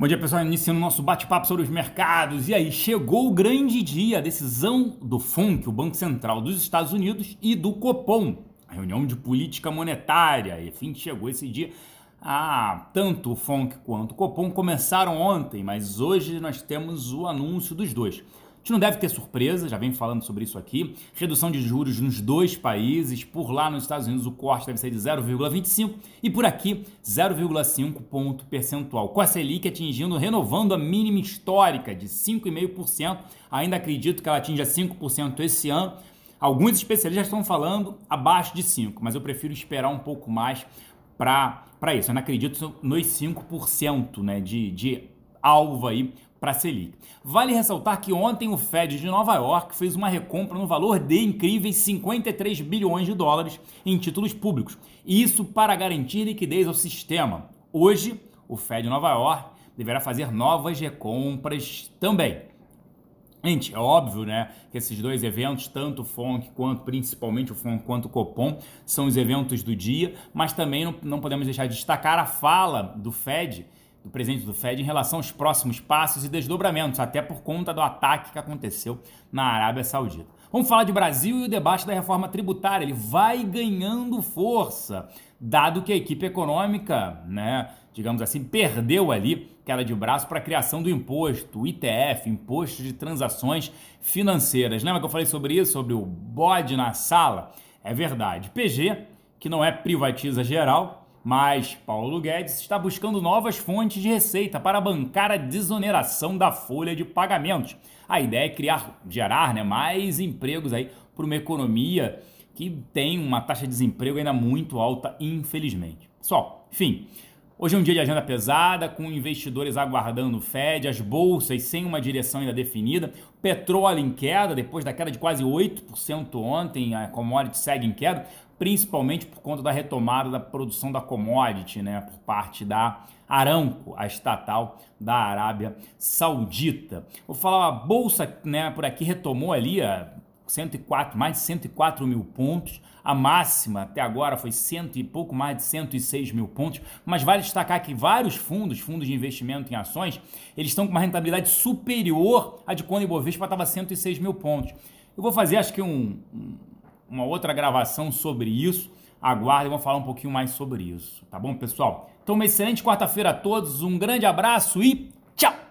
Bom dia, pessoal. Iniciando o nosso bate-papo sobre os mercados. E aí, chegou o grande dia, a decisão do FONC, o Banco Central dos Estados Unidos, e do Copom, a reunião de política monetária. E, enfim, chegou esse dia. Ah, tanto o FONC quanto o Copom começaram ontem, mas hoje nós temos o anúncio dos dois. A gente não deve ter surpresa, já vem falando sobre isso aqui. Redução de juros nos dois países. Por lá nos Estados Unidos o corte deve ser de 0,25 e por aqui 0,5 ponto percentual. Com a Selic atingindo, renovando a mínima histórica de 5,5%. Ainda acredito que ela atinja 5% esse ano. Alguns especialistas estão falando abaixo de 5%, mas eu prefiro esperar um pouco mais para isso. Eu não acredito nos 5% né, de, de alvo aí para a Selic. Vale ressaltar que ontem o Fed de Nova York fez uma recompra no valor de incríveis 53 bilhões de dólares em títulos públicos. Isso para garantir liquidez ao sistema. Hoje, o Fed de Nova York deverá fazer novas recompras também. Gente, é óbvio, né, que esses dois eventos, tanto o FONC quanto, principalmente o FONC quanto o Copom, são os eventos do dia, mas também não, não podemos deixar de destacar a fala do Fed do presidente do Fed em relação aos próximos passos e desdobramentos, até por conta do ataque que aconteceu na Arábia Saudita. Vamos falar de Brasil e o debate da reforma tributária. Ele vai ganhando força, dado que a equipe econômica, né, digamos assim, perdeu ali queda de braço para a criação do imposto, o ITF, Imposto de Transações Financeiras. Lembra que eu falei sobre isso, sobre o bode na sala? É verdade. PG, que não é privatiza geral, mas Paulo Guedes está buscando novas fontes de receita para bancar a desoneração da folha de pagamentos. A ideia é criar, gerar né, mais empregos aí para uma economia que tem uma taxa de desemprego ainda muito alta, infelizmente. Só, enfim, Hoje é um dia de agenda pesada, com investidores aguardando o Fed, as bolsas sem uma direção ainda definida, petróleo em queda, depois da queda de quase 8% ontem, a commodity segue em queda, principalmente por conta da retomada da produção da commodity, né, por parte da Aramco, a estatal da Arábia Saudita. Vou falar, a bolsa, né, por aqui retomou ali a 104, mais de 104 mil pontos. A máxima até agora foi cento e pouco mais de 106 mil pontos. Mas vale destacar que vários fundos, fundos de investimento em ações, eles estão com uma rentabilidade superior à de quando o Ibovespa estava 106 mil pontos. Eu vou fazer, acho que, um, uma outra gravação sobre isso. Aguardem, vamos falar um pouquinho mais sobre isso. Tá bom, pessoal? Então, uma excelente quarta-feira a todos, um grande abraço e tchau!